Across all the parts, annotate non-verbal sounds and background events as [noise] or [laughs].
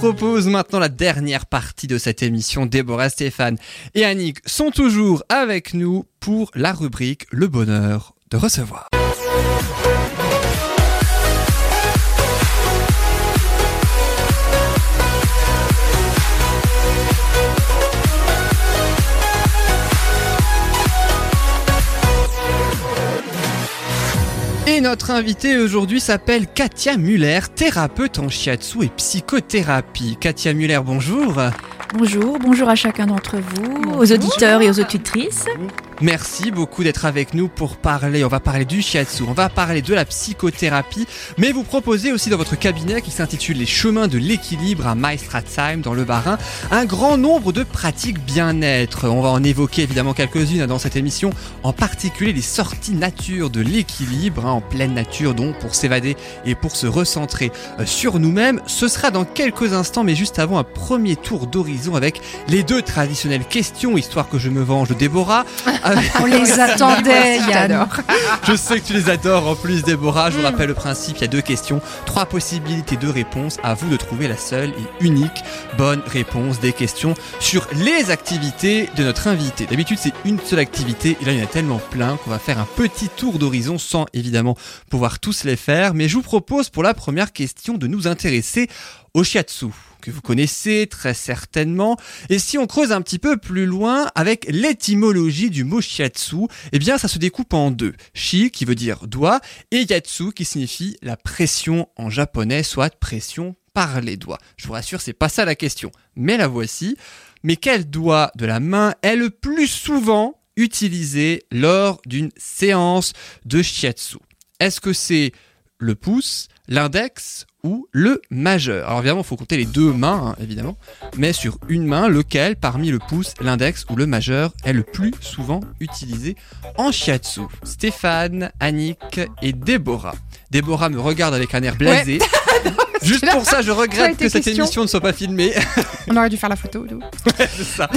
propose maintenant la dernière partie de cette émission. Déborah, Stéphane et Annick sont toujours avec nous pour la rubrique Le bonheur de recevoir. Et notre invitée aujourd'hui s'appelle Katia Muller, thérapeute en shiatsu et psychothérapie. Katia Muller, bonjour. Bonjour, bonjour à chacun d'entre vous, aux auditeurs et aux auditrices. Merci beaucoup d'être avec nous pour parler. On va parler du shiatsu, on va parler de la psychothérapie, mais vous proposez aussi dans votre cabinet qui s'intitule Les chemins de l'équilibre à Maestratsheim dans le Bas-Rhin un grand nombre de pratiques bien-être. On va en évoquer évidemment quelques-unes dans cette émission, en particulier les sorties nature de l'équilibre, hein, en pleine nature donc pour s'évader et pour se recentrer euh, sur nous-mêmes. Ce sera dans quelques instants, mais juste avant un premier tour d'horizon avec les deux traditionnelles questions, histoire que je me venge de Déborah. [laughs] On les attendait, Yann. [laughs] Je sais que tu les adores en plus, Déborah. Je vous rappelle le principe il y a deux questions, trois possibilités de réponse. À vous de trouver la seule et unique bonne réponse des questions sur les activités de notre invité. D'habitude, c'est une seule activité et là, il y en a tellement plein qu'on va faire un petit tour d'horizon sans évidemment pouvoir tous les faire. Mais je vous propose pour la première question de nous intéresser au shiatsu que vous connaissez très certainement. Et si on creuse un petit peu plus loin avec l'étymologie du mot shiatsu, eh bien ça se découpe en deux. Shi qui veut dire doigt et yatsu qui signifie la pression en japonais, soit pression par les doigts. Je vous rassure, c'est pas ça la question, mais la voici. Mais quel doigt de la main est le plus souvent utilisé lors d'une séance de shiatsu? Est-ce que c'est le pouce, l'index ou le majeur. Alors évidemment, il faut compter les deux mains, hein, évidemment, mais sur une main, lequel parmi le pouce, l'index ou le majeur est le plus souvent utilisé en shiatsu? Stéphane, Annick et Déborah. Déborah me regarde avec un air blasé. [laughs] Juste pour ça, je regrette que cette émission ne soit pas filmée. [laughs] On aurait dû faire la photo. nous. [laughs] Ouais, c'est ça.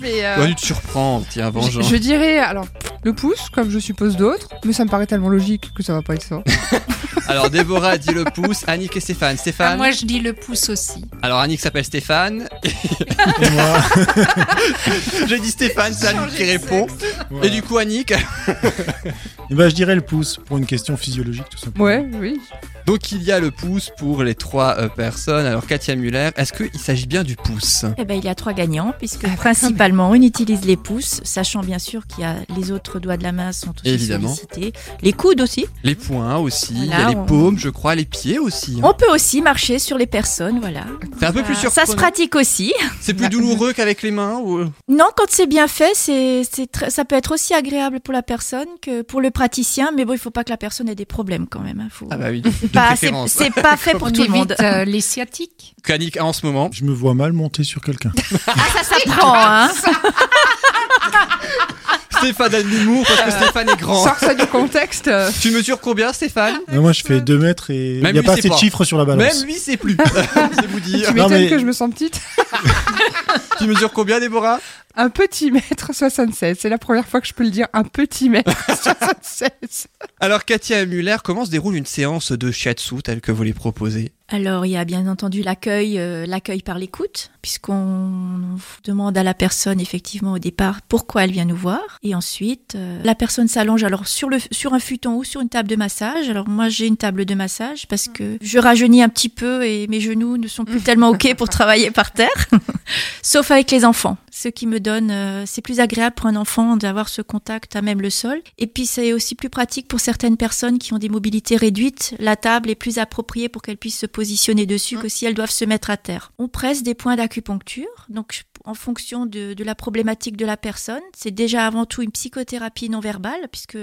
Mais, euh, tu te surprends, tiens, je, vengeance. je dirais alors le pouce, comme je suppose d'autres, mais ça me paraît tellement logique que ça va pas être ça. Alors, Déborah dit le pouce, Annick et Stéphane. Ah, Stéphane moi, je dis le pouce aussi. Alors, Annick s'appelle Stéphane. Et moi, [laughs] J'ai dit Stéphane, c'est Annick qui répond. voilà. Et du coup, Annick [laughs] Eh ben, je dirais le pouce pour une question physiologique tout simplement. Ouais, oui. Donc, il y a le pouce pour les trois euh, personnes. Alors, Katia Muller, est-ce qu'il s'agit bien du pouce? Eh ben, il y a trois gagnants, puisque principalement on utilise les pouces, sachant bien sûr qu'il y a les autres doigts de la main sont aussi Évidemment. sollicités. Les coudes aussi. Les poings aussi, il y a les on- paumes, je crois, les pieds aussi. hein. On peut aussi marcher sur les personnes, voilà. C'est un peu plus surprenant. Ça se pratique aussi. C'est plus douloureux qu'avec les mains ou... Non, quand c'est bien fait, c'est, c'est très- ça peut être aussi agréable pour la personne que pour le praticien, mais bon, il faut pas que la personne ait des problèmes quand même. hein. Faut... Ah bah oui, Pas- c'est, pas fait [laughs] pour tout le monde. euh, les sciatiques. Annick, en ce moment, Je me vois mal monter sur quelqu'un. [laughs] Ah, ça s'apprend, [laughs] hein. Stéphane a de l'humour parce que Stéphane est grand. Sors ça du contexte. euh, Tu mesures combien, Stéphane Non, moi, je fais 2 mètres et il n'y a pas assez de chiffres sur la balance. Même lui, c'est plus. c'est vous dire. Tu m'étonnes mais- que je me sens petite. Tu mesures combien, Déborah? Un petit mètre 76. C'est la première fois que je peux le dire. Un petit mètre 76. [laughs] Alors, Katia Muller, comment se déroule une séance de shiatsu telle que vous les proposez? Alors, il y a bien entendu l'accueil, euh, l'accueil par l'écoute, puisqu'on demande à la personne effectivement au départ pourquoi elle vient nous voir, et ensuite euh, la personne s'allonge alors sur le sur un futon ou sur une table de massage. Alors moi j'ai une table de massage parce que je rajeunis un petit peu et mes genoux ne sont plus [laughs] tellement ok pour travailler par terre, sauf avec les enfants. Ce qui me donne, euh, c'est plus agréable pour un enfant d'avoir ce contact à même le sol. Et puis c'est aussi plus pratique pour certaines personnes qui ont des mobilités réduites. La table est plus appropriée pour qu'elles puissent se positionner dessus que si elles doivent se mettre à terre. On presse des points d'acupuncture, donc en fonction de, de la problématique de la personne. C'est déjà avant tout une psychothérapie non verbale, puisque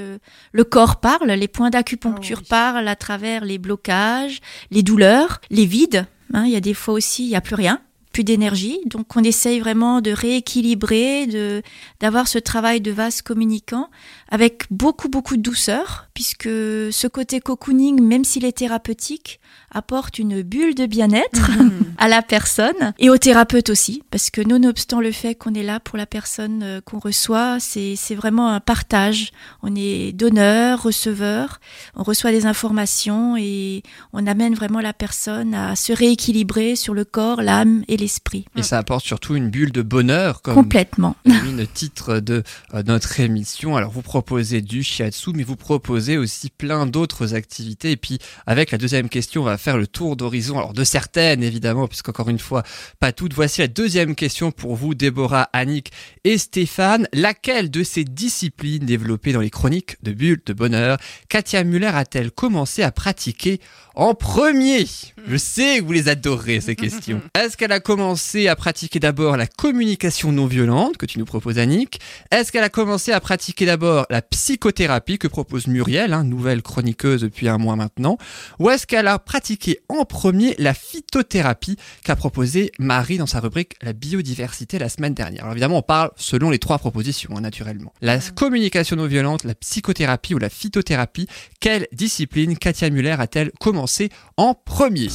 le corps parle, les points d'acupuncture Ah oui. parlent à travers les blocages, les douleurs, les vides. Hein, il y a des fois aussi, il n'y a plus rien plus d'énergie. Donc on essaye vraiment de rééquilibrer, de d'avoir ce travail de vase communicant avec beaucoup beaucoup de douceur, puisque ce côté cocooning, même s'il est thérapeutique, apporte une bulle de bien-être [laughs] à la personne et au thérapeute aussi, parce que nonobstant le fait qu'on est là pour la personne euh, qu'on reçoit, c'est c'est vraiment un partage. On est donneur, receveur, on reçoit des informations et on amène vraiment la personne à se rééquilibrer sur le corps, l'âme et l'esprit. Et ça apporte surtout une bulle de bonheur, comme Complètement. [laughs] le titre de euh, notre émission. Alors vous proposez du shiatsu, mais vous proposez aussi plein d'autres activités. Et puis avec la deuxième question, on va faire le tour d'horizon. Alors de certaines évidemment, puisqu'encore une fois, pas toutes. Voici la deuxième question pour vous, Déborah, Annick et Stéphane. Laquelle de ces disciplines développées dans les chroniques de bulles de bonheur, Katia Muller a-t-elle commencé à pratiquer en premier? Je sais que vous les adorez ces questions. [laughs] Est-ce qu'elle a commencé à pratiquer d'abord la communication non violente que tu nous proposes Annick Est-ce qu'elle a commencé à pratiquer d'abord la psychothérapie que propose Muriel, hein, nouvelle chroniqueuse depuis un mois maintenant Ou est-ce qu'elle a pratiqué en premier la phytothérapie qu'a proposé Marie dans sa rubrique La biodiversité la semaine dernière? Alors évidemment on parle selon les trois propositions hein, naturellement. La communication non violente, la psychothérapie ou la phytothérapie, quelle discipline Katia Muller a-t-elle commencé en premier?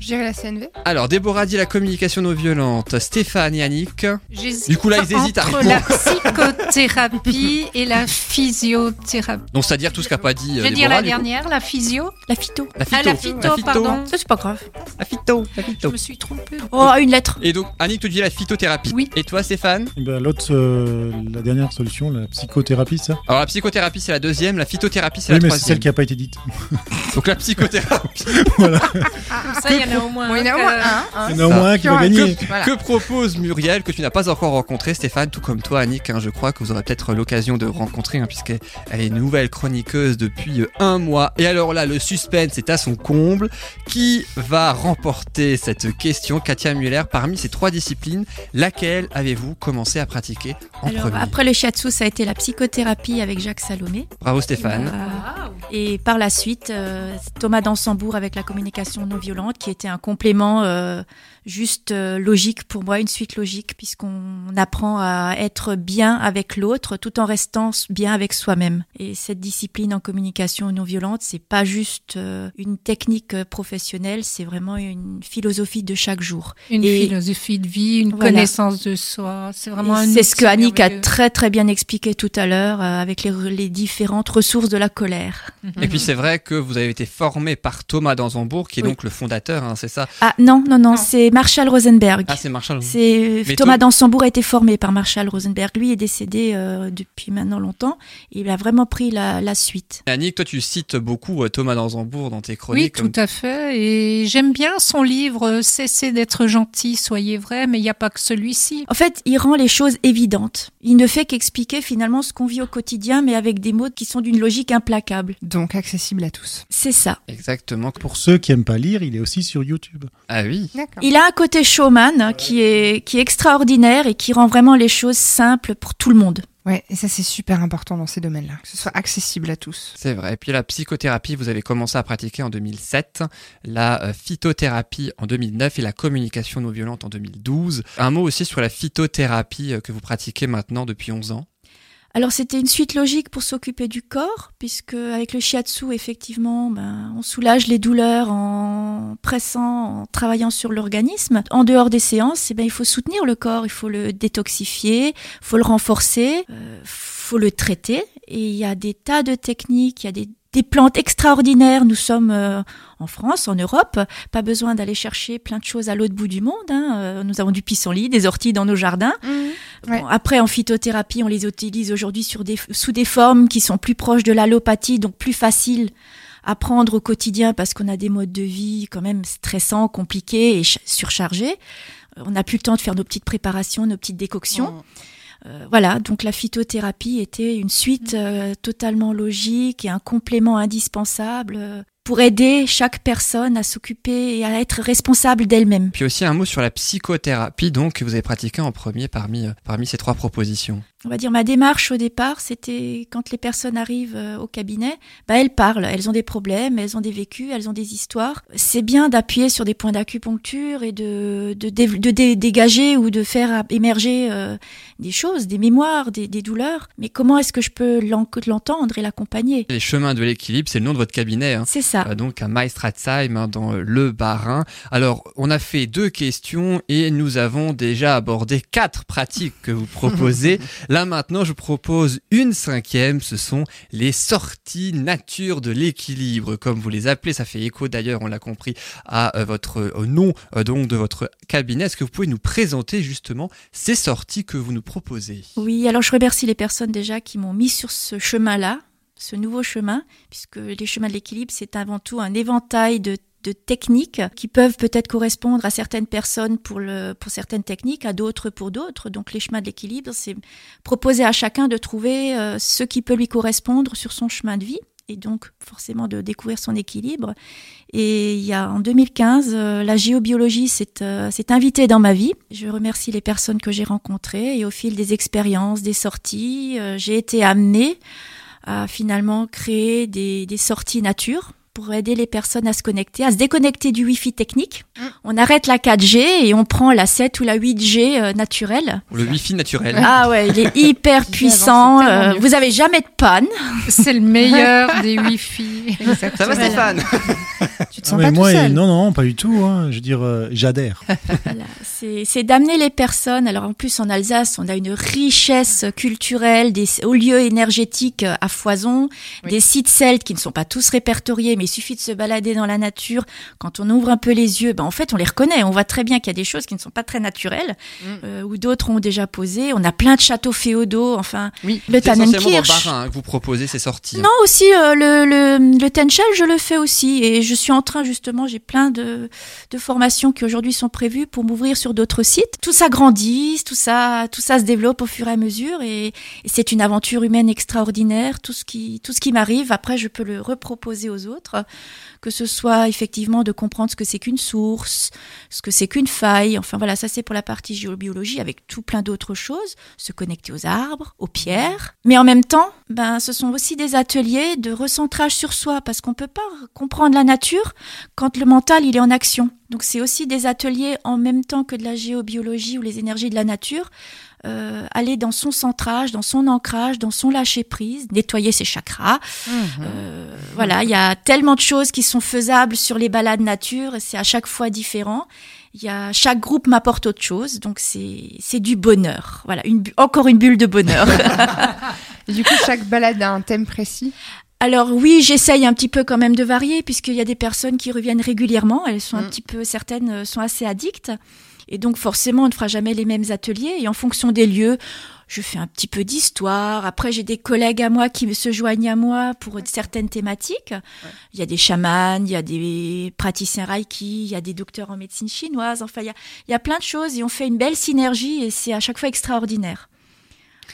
Dirais la CNV. Alors Déborah dit la communication non violente, Stéphane et Annick. J'hésite Du coup, là, ils hésitent à entre répondre. la psychothérapie et la physiothérapie. Donc c'est-à-dire tout ce qu'a pas dit Je euh, vais dire Déborah, la du coup. dernière, la physio. La phyto. La phyto. Ah, la phyto, pardon. Ça, c'est pas grave. La phyto. La Je phyto. me suis trompée. Oh, une lettre. Et donc Annick te dit la phytothérapie. Oui. Et toi Stéphane? Eh ben, L'autre, euh, la dernière solution, la psychothérapie, ça Alors la psychothérapie c'est la deuxième, la phytothérapie c'est Oui, la mais c'est troisième. celle qui n'a pas été dite. [laughs] Donc la psychothérapie. [laughs] Comme ça, il y en a au moins Bon, il y en a un au moins que- un. hein. Il y en a au moins un qui va Voilà. Que propose Muriel que tu n'as pas encore rencontré Stéphane, tout comme toi Annick, hein, je crois que vous aurez peut-être l'occasion de rencontrer hein, puisqu'elle elle est une nouvelle chroniqueuse depuis euh, un mois. Et alors là, le suspense est à son comble. Qui va remporter cette question Katia Muller, parmi ces trois disciplines, laquelle avez-vous commencé à pratiquer en Alors, premier après le shiatsu, ça a été la psychothérapie avec Jacques Salomé. Bravo Stéphane. Euh, et par la suite, euh, Thomas Dansembourg avec la communication non violente, qui était un complément euh, juste euh, logique pour moi, une suite logique, puisqu'on apprend à être bien avec l'autre tout en restant bien avec soi-même. Et cette discipline en communication non violente, c'est pas juste euh, une technique euh, professionnelle, c'est vraiment une philosophie de chaque jour. Une Et- philosophie de vie, une Voilà. connaissance de soi. C'est vraiment C'est ce que Annick a très très bien expliqué tout à l'heure avec les, les différentes ressources de la colère. Et puis c'est vrai que vous avez été formé par Thomas Dansembourg, qui est Oui. donc le fondateur, hein, c'est ça? Ah non, non, non, Non. c'est Marshall Rosenberg. Ah c'est Marshall. C'est Mais Thomas toi- Dansembourg a été formé par Marshall Rosenberg. Lui est décédé euh, depuis maintenant longtemps. Il a vraiment pris la, la suite. Annick, toi tu cites beaucoup euh, Thomas Dansembourg dans tes Oui, chroniques. tout à fait. Et j'aime bien son livre euh, Cessez d'être gentil, soyez vrai, mais il n'y a pas que celui-ci. En fait, il rend les choses évidentes. Il ne fait qu'expliquer finalement ce qu'on vit au quotidien, mais avec des mots qui sont d'une logique implacable. Donc accessible à tous. C'est ça. Exactement. Pour ceux qui aiment pas lire, il est aussi sur YouTube. Ah oui. D'accord. Il a un côté showman hein, qui est, qui est extraordinaire et qui rend vraiment les choses simples pour tout le monde. Ouais, et ça c'est super important dans ces domaines-là, que ce soit accessible à tous. C'est vrai. Et puis la psychothérapie, vous avez commencé à pratiquer en 2007, la euh, phytothérapie en 2009 et la communication non violente en 2012. Un mot aussi sur la phytothérapie euh, que vous pratiquez maintenant depuis 11 ans. Alors c'était une suite logique pour s'occuper du corps, puisque avec le shiatsu, effectivement, ben, on soulage les douleurs en pressant, en travaillant sur l'organisme. En dehors des séances, eh ben, il faut soutenir le corps, il faut le détoxifier, il faut le renforcer, euh, faut le traiter. Et il y a des tas de techniques, il y a des, des plantes extraordinaires. Nous sommes euh, en France, en Europe, pas besoin d'aller chercher plein de choses à l'autre bout du monde. hein. Euh, Nous avons du pissenlit, des orties dans nos jardins. Ouais. Bon, après, en phytothérapie, on les utilise aujourd'hui sur des, sous des formes qui sont plus proches de l'allopathie, donc plus faciles à prendre au quotidien parce qu'on a des modes de vie quand même stressants, compliqués et ch- surchargés. Euh, On n'a plus le temps de faire nos petites préparations, nos petites décoctions. Euh, voilà, donc la phytothérapie était une suite euh, totalement logique et un complément indispensable. Pour aider chaque personne à s'occuper et à être responsable d'elle-même. Puis aussi un mot sur la psychothérapie, donc, que vous avez pratiqué en premier parmi, euh, parmi ces trois propositions. On va dire ma démarche au départ, c'était quand les personnes arrivent euh, au cabinet, bah elles parlent, elles ont des problèmes, elles ont des vécus, elles ont des histoires. C'est bien d'appuyer sur des points d'acupuncture et de, de, dé- de dé- dégager ou de faire émerger euh, des choses, des mémoires, des, des douleurs. Mais comment est-ce que je peux l'en- l'entendre et l'accompagner? Les chemins de l'équilibre, c'est le nom de votre cabinet. Hein. C'est ça. Euh, donc à Maestratsheim hein, dans euh, le Bas-Rhin. Alors on a fait deux questions et nous avons déjà abordé quatre pratiques que vous proposez. [laughs] Là maintenant je propose une cinquième, ce sont les sorties nature de l'équilibre comme vous les appelez. Ça fait écho d'ailleurs, on l'a compris, à euh, votre au nom euh, donc de votre cabinet. Est-ce que vous pouvez nous présenter justement ces sorties que vous nous proposez? Oui, alors je remercie les personnes déjà qui m'ont mis sur ce chemin-là, ce nouveau chemin, puisque les chemins de l'équilibre, c'est avant tout un éventail de techniques qui peuvent peut-être correspondre à certaines personnes pour, certaines techniques, à d'autres pour d'autres. Donc les chemins de l'équilibre, c'est proposer à chacun de trouver euh, ce qui peut lui correspondre sur son chemin de vie et donc forcément de découvrir son équilibre. Et il y a en 2015, euh, la géobiologie s'est euh, s'est invitée dans ma vie. Je remercie les personnes que j'ai rencontrées et au fil des expériences, des sorties, j'ai été amenée à finalement créer des, des sorties nature pour aider les personnes à se connecter, à se déconnecter du Wi-Fi technique. On arrête la 4G et on prend la 7 ou la 8G euh, naturelle. Le Wi-Fi naturel. Ah ouais, il est hyper [laughs] puissant. euh, vous avez jamais de panne. C'est le meilleur des [laughs] Wi-Fi. Ça va Stéphane? [laughs] te sens pas moi, tout seul. non, non, pas du tout. hein. Je veux dire, euh, j'adhère. [laughs] Voilà, c'est c'est d'amener les personnes. Alors en plus en Alsace, on a une richesse culturelle, des hauts lieux énergétiques euh, à foison, Oui. des sites celtes qui ne sont pas tous répertoriés, mais il suffit de se balader dans la nature. Quand on ouvre un peu les yeux, ben en fait on les reconnaît. On voit très bien qu'il y a des choses qui ne sont pas très naturelles, Mm. euh, ou d'autres ont déjà posé. On a plein de châteaux féodaux. Enfin, Oui. le Tannenkirch. Hein, que vous proposez ces sorties. hein. Non, aussi euh, le, le, je le fais aussi. Et je suis en train, justement, j'ai plein de, de formations qui aujourd'hui sont prévues pour m'ouvrir sur d'autres sites. Tout ça grandit, tout ça, tout ça se développe au fur et à mesure. Et, et c'est une aventure humaine extraordinaire. Tout ce qui, tout ce qui m'arrive, après, je peux le reproposer aux autres. Que ce soit effectivement de comprendre ce que c'est qu'une source, ce que c'est qu'une faille. Enfin voilà, ça c'est pour la partie géobiologie avec tout plein d'autres choses. Se connecter aux arbres, aux pierres. Mais en même temps, ben, ce sont aussi des ateliers de recentrage sur soi parce qu'on peut pas comprendre la nature quand le mental il est en action. Donc c'est aussi des ateliers en même temps que de la géobiologie ou les énergies de la nature. Euh, aller dans son centrage, dans son ancrage, dans son lâcher prise, nettoyer ses chakras. Euh, voilà, il y a tellement de choses qui sont faisables sur les balades nature. C'est à chaque fois différent. Il y a chaque groupe m'apporte autre chose, donc c'est c'est du bonheur. Voilà, une encore une bulle de bonheur. [laughs] Et du coup, chaque balade a un thème précis. Alors oui, j'essaye un petit peu quand même de varier puisqu'il y a des personnes qui reviennent régulièrement. Elles sont un Mm. petit peu, certaines euh, sont assez addictes. Et donc forcément, on ne fera jamais les mêmes ateliers. Et en fonction des lieux, je fais un petit peu d'histoire. Après, j'ai des collègues à moi qui se joignent à moi pour certaines thématiques. Il y a des chamans, il y a des praticiens reiki, il y a des docteurs en médecine chinoise. Enfin, il y a, il y a plein de choses et on fait une belle synergie et c'est à chaque fois extraordinaire.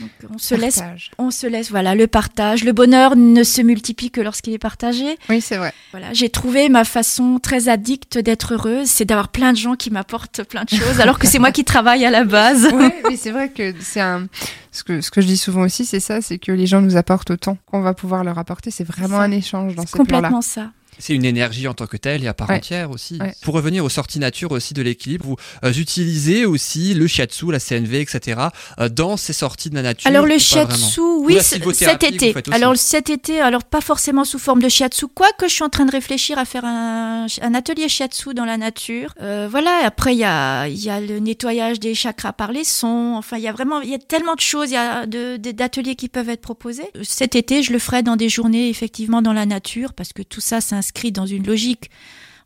Donc, on se laisse on se laisse, voilà, le partage. Le bonheur ne se multiplie que lorsqu'il est partagé. Oui, c'est vrai. Voilà, j'ai trouvé ma façon très addicte d'être heureuse, c'est d'avoir plein de gens qui m'apportent plein de choses, alors que c'est moi qui travaille à la base. Oui, mais c'est vrai que c'est un. Ce que, ce que je dis souvent aussi, c'est ça, c'est que les gens nous apportent autant qu'on va pouvoir leur apporter. C'est vraiment un échange dans C'est ces plans-là. complètement ça. C'est une énergie en tant que telle et à part Ouais. entière aussi. Ouais. Pour revenir aux sorties nature aussi de l'équilibre, vous euh, utilisez aussi le shiatsu, la CNV, etc. euh, dans ces sorties de la nature. Alors le shiatsu, Ou oui, cet été. Alors cet été, alors pas forcément sous forme de shiatsu, quoique je suis en train de réfléchir à faire un, un atelier shiatsu dans la nature. Euh, voilà, après il y a, y a le nettoyage des chakras par les sons. Enfin, il y a vraiment, il y a tellement de choses, il y a d'ateliers qui peuvent être proposés. Cet été, je le ferai dans des journées effectivement dans la nature, parce que tout ça s'inscrit dans une logique.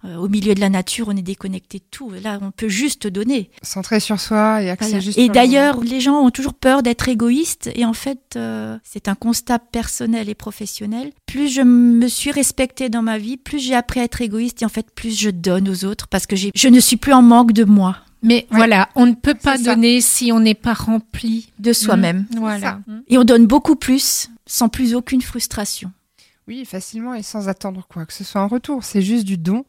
Euh, au milieu de la nature, on est déconnecté de tout. Là, on peut juste donner. Centré sur soi et axé Voilà. juste Et le d'ailleurs, les gens ont toujours peur d'être égoïstes. Et en fait, euh, c'est un constat personnel et professionnel. Plus je me suis respectée dans ma vie, plus j'ai appris à être égoïste. Et en fait, plus je donne aux autres parce que j'ai- je ne suis plus en manque de moi, Mais voilà, on ne peut pas ça. donner si on n'est pas rempli. de soi-même. Voilà. Et on donne beaucoup plus sans plus aucune frustration. Oui, facilement et sans attendre quoi que ce soit en retour. C'est juste du don.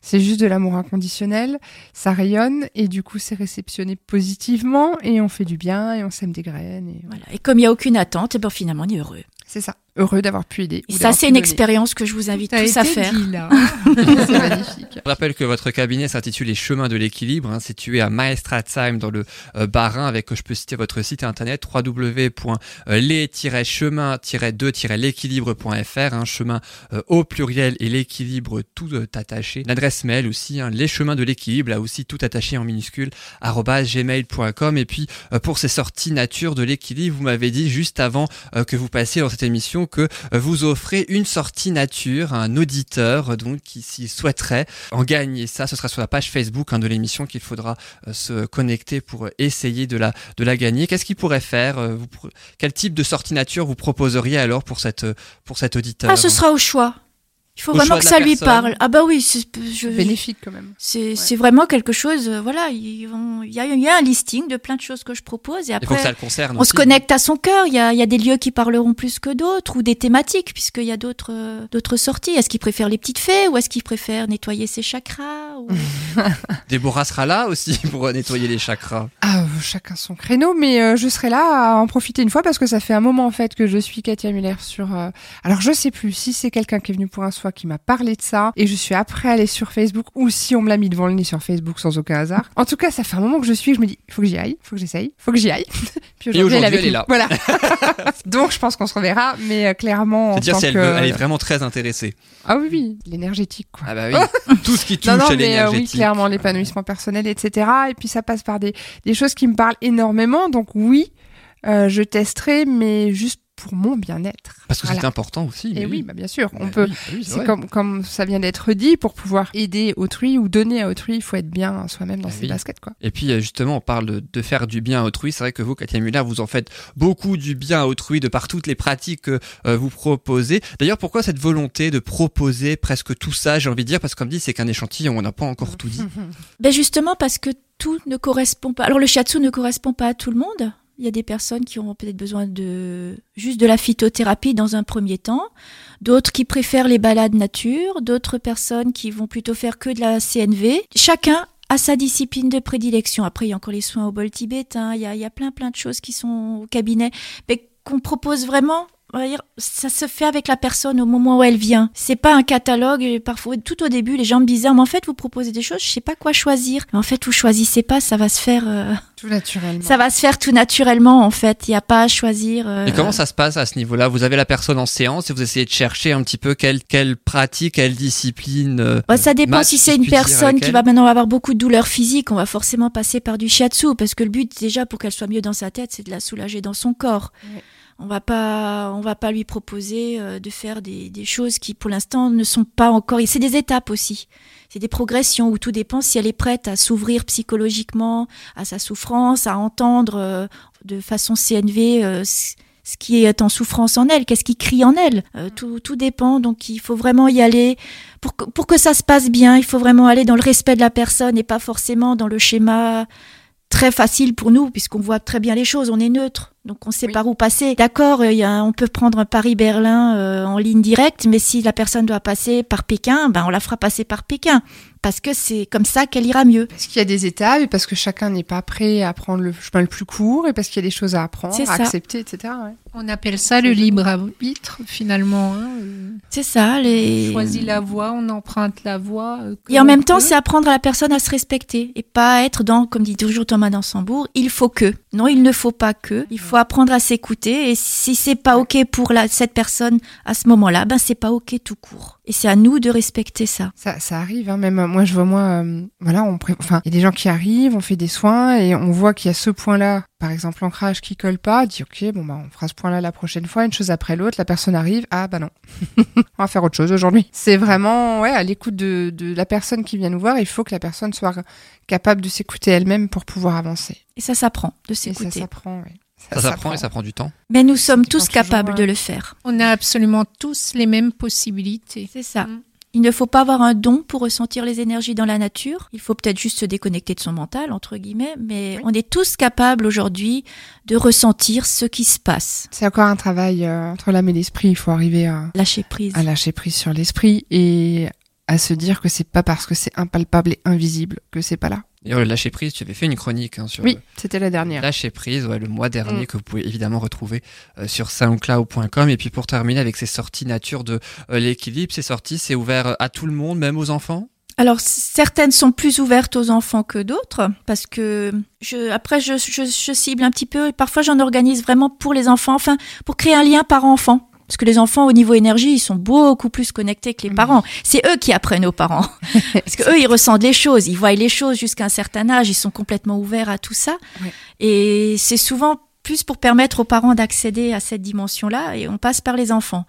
C'est juste de l'amour inconditionnel, ça rayonne et du coup c'est réceptionné positivement et on fait du bien et on sème des graines. Et, voilà. et comme il n'y a aucune attente, et ben finalement on est heureux. C'est ça heureux d'avoir pu aider. Ça, c'est une expérience que je vous invite tous à faire. [laughs] c'est magnifique. Je rappelle que votre cabinet s'intitule Les Chemins de l'équilibre, hein, situé à Maestratsheim dans le euh, Bas-Rhin, avec, je peux citer votre site internet www.les-chemin-2-l'équilibre.fr, hein, chemin euh, au pluriel et l'équilibre tout euh, attaché. L'adresse mail aussi, hein, les chemins de l'équilibre, là aussi tout attaché en minuscule, gmail.com. Et puis pour ces sorties nature de l'équilibre, vous m'avez dit juste avant que vous passiez dans cette émission que euh, vous offrez une sortie nature à un auditeur euh, donc qui s'y souhaiterait en gagner ça. Ce sera sur la page Facebook hein, de l'émission qu'il faudra euh, se connecter pour essayer de la, de la gagner. Qu'est-ce qu'il pourrait faire vous, Quel type de sortie nature vous proposeriez alors pour, cette, pour cet auditeur? Ah, ce sera au choix. Il faut vraiment que ça lui parle. Ah bah oui, c'est bénéfique quand même. C'est c'est vraiment quelque chose. Euh, voilà, il y, a, il y a un listing de plein de choses que je propose et après ça le concerne on se connecte à son cœur. Il y a, il y a des lieux qui parleront plus que d'autres ou des thématiques puisqu'il y a d'autres euh, d'autres sorties. Est-ce qu'il préfère les petites fées ou est-ce qu'il préfère nettoyer ses chakras ou... [laughs] Déborah sera là aussi pour nettoyer les chakras. Ah, euh, chacun son créneau, mais je serai là à en profiter une fois parce que ça fait un moment en fait que je suis Katia Muller sur. Alors je sais plus si c'est quelqu'un qui est venu pour un qui m'a parlé de ça et je suis après allée sur Facebook ou si on me l'a mis devant le nez sur Facebook sans aucun hasard. En tout cas, ça fait un moment que je suis, je me dis, il faut que j'y aille, il faut que j'essaye, il faut que j'y aille. [laughs] Puis aujourd'hui, elle, elle, est là. Voilà. [laughs] Donc, je pense qu'on se reverra, mais euh, clairement. C'est-à-dire si elle, veut, elle est vraiment très intéressée. Ah oui, oui, l'énergétique, quoi. Ah bah oui, [laughs] tout ce qui touche non, non, à l'énergétique. Euh, oui, clairement, l'épanouissement personnel, etc. Et puis, ça passe par des, des choses qui me parlent énormément. Donc, oui, euh, je testerai, mais juste pour mon bien-être. Parce que c'est important aussi. Et oui, bah bien sûr. On peut. c'est comme, comme ça vient d'être dit, pour pouvoir aider autrui ou donner à autrui, il faut être bien soi-même dans ses baskets, quoi. Et puis euh, justement, on parle de, faire du bien à autrui. C'est vrai que vous, Katia Muller, vous en faites beaucoup du bien à autrui de par toutes les pratiques que euh, vous proposez. D'ailleurs, pourquoi cette volonté de proposer presque tout ça J'ai envie de dire? Parce que comme dit, c'est qu'un échantillon. On n'a pas encore tout dit. [laughs] ben justement parce que tout ne correspond pas. Alors le shiatsu ne correspond pas à tout le monde. Il y a des personnes qui auront peut-être besoin de juste de la phytothérapie dans un premier temps, d'autres qui préfèrent les balades nature, d'autres personnes qui vont plutôt faire que de la CNV. Chacun a sa discipline de prédilection. Après, il y a encore les soins au bol tibétain, il y a, il y a plein plein de choses qui sont au cabinet, mais qu'on propose vraiment ça se fait avec la personne au moment où elle vient. C'est pas un catalogue. parfois, tout au début, les gens me disaient, mais en fait, vous proposez des choses, je sais pas quoi choisir. en fait, vous choisissez pas, ça va se faire euh, tout naturellement. Ça va se faire tout naturellement, en fait. Il n'y a pas à choisir. Euh... Et comment ça se passe à ce niveau-là? Vous avez la personne en séance et vous essayez de chercher un petit peu quelle quelle pratique, quelle discipline. Euh, bah, ça dépend si c'est une personne qui va maintenant avoir beaucoup de douleurs physiques, on va forcément passer par du shiatsu parce que le but déjà pour qu'elle soit mieux dans sa tête, c'est de la soulager dans son corps on va pas on va pas lui proposer euh, de faire des, choses qui pour l'instant ne sont pas encore c'est des étapes aussi c'est des progressions où tout dépend si elle est prête à s'ouvrir psychologiquement à sa souffrance à entendre euh, de façon CNV euh, ce qui est en souffrance en elle, qu'est-ce qui crie en elle. tout, tout dépend, donc il faut vraiment y aller. Pour que, pour que ça se passe bien, il faut vraiment aller dans le respect de la personne et pas forcément dans le schéma très facile pour nous, puisqu'on voit très bien les choses, on est neutre. Donc on sait par où passer. D'accord, on peut prendre un Paris-Berlin euh, en ligne directe, mais si la personne doit passer par Pékin, ben on la fera passer par Pékin parce que c'est comme ça qu'elle ira mieux. Parce qu'il y a des étapes et parce que chacun n'est pas prêt à prendre le chemin le plus court et parce qu'il y a des choses à apprendre, à accepter, etc. On appelle ça le libre arbitre finalement. Hein. C'est ça. Les... On choisit la voie, on emprunte la voie. Euh, et en même temps, c'est apprendre à la personne à se respecter et pas être dans, comme dit toujours Thomas Dansembourg, il faut que. Non, il ne faut pas que. Il faut apprendre à s'écouter et si c'est pas ok pour la, cette personne à ce moment-là, ben c'est pas ok tout court. Et c'est à nous de respecter ça. Ça, ça arrive, hein, même moi je vois moi, euh, voilà, on enfin, il y a des gens qui arrivent, on fait des soins et on voit qu'il y a ce point-là, par exemple l'ancrage qui colle pas, dit ok, bon bah on fera ce point-là la prochaine fois, une chose après l'autre, la personne arrive, ah bah non, [laughs] on va faire autre chose aujourd'hui. C'est vraiment ouais à l'écoute de, de la personne qui vient nous voir, il faut que la personne soit capable de s'écouter elle-même pour pouvoir avancer. Et ça s'apprend de s'écouter. Ça s'apprend, oui. Ça, s'apprend et ça prend du temps. Mais nous sommes tous capables de le faire. On a absolument tous les mêmes possibilités. C'est ça. Mm. Il ne faut pas avoir un don pour ressentir les énergies dans la nature. Il faut peut-être juste se déconnecter de son mental, entre guillemets, mais on est tous capables aujourd'hui de ressentir ce qui se passe. C'est encore un travail euh, entre l'âme et l'esprit. Il faut arriver à, Lâcher prise. à lâcher prise sur l'esprit et à se dire que c'est pas parce que c'est impalpable et invisible que c'est pas là. D'ailleurs, le lâcher prise, tu avais fait une chronique hein, sur Oui, le c'était la dernière. lâcher prise ouais, le mois dernier Mm. que vous pouvez évidemment retrouver euh, sur soundcloud.com. Et puis pour terminer avec ces sorties nature de euh, l'équilibre, ces sorties, c'est ouvert euh, à tout le monde, même aux enfants? Alors certaines sont plus ouvertes aux enfants que d'autres parce que je après je, je, je cible un petit peu. Parfois j'en organise vraiment pour les enfants, enfin pour créer un lien parent-enfant. Parce que les enfants, au niveau énergie, ils sont beaucoup plus connectés que les Oui. parents. C'est eux qui apprennent aux parents. [laughs] Parce que eux, ils ressentent les choses, ils voient les choses jusqu'à un certain âge, ils sont complètement ouverts à tout ça. Et c'est souvent plus pour permettre aux parents d'accéder à cette dimension-là, et on passe par les enfants.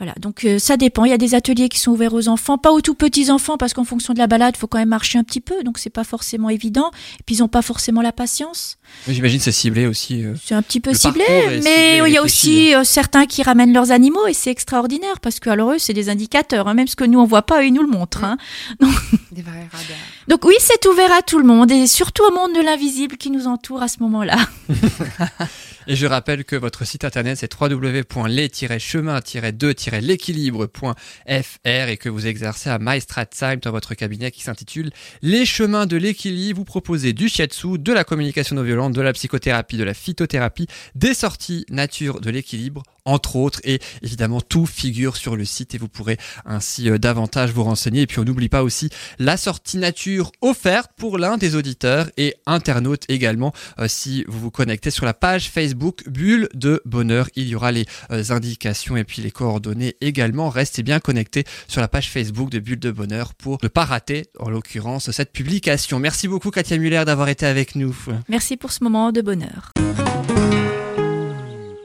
Voilà, donc euh, ça dépend. Il y a des ateliers qui sont ouverts aux enfants, pas aux tout petits enfants, parce qu'en fonction de la balade, faut quand même marcher un petit peu, donc c'est pas forcément évident. Et puis ils ont pas forcément la patience. Oui, J'imagine c'est ciblé aussi. euh, C'est un petit peu ciblé, mais ciblé, il y a aussi euh, certains qui ramènent leurs animaux et c'est extraordinaire parce que alors eux c'est des indicateurs, hein, même ce que nous on voit pas, eux, ils nous le montrent. hein. [laughs] Des vrais radars. Donc oui, c'est ouvert à tout le monde et surtout au monde de l'invisible qui nous entoure à ce moment-là. [laughs] Et je rappelle que votre site internet c'est www.les-chemin-2-l'équilibre.fr et que vous exercez à MyStratSime dans votre cabinet qui s'intitule Les chemins de l'équilibre. Vous proposez du shiatsu, de la communication non violente, de la psychothérapie, de la phytothérapie, des sorties nature de l'équilibre entre autres et évidemment tout figure sur le site et vous pourrez ainsi euh, davantage vous renseigner et puis on n'oublie pas aussi la sortie nature offerte pour l'un des auditeurs et internautes également euh, si vous vous connectez sur la page Facebook Bulle de Bonheur. Il y aura les euh, indications et puis les coordonnées également. Restez bien connectés sur la page Facebook de Bulle de Bonheur pour ne pas rater, en l'occurrence, cette publication. Merci beaucoup Katia Muller d'avoir été avec nous. Merci pour ce moment de bonheur.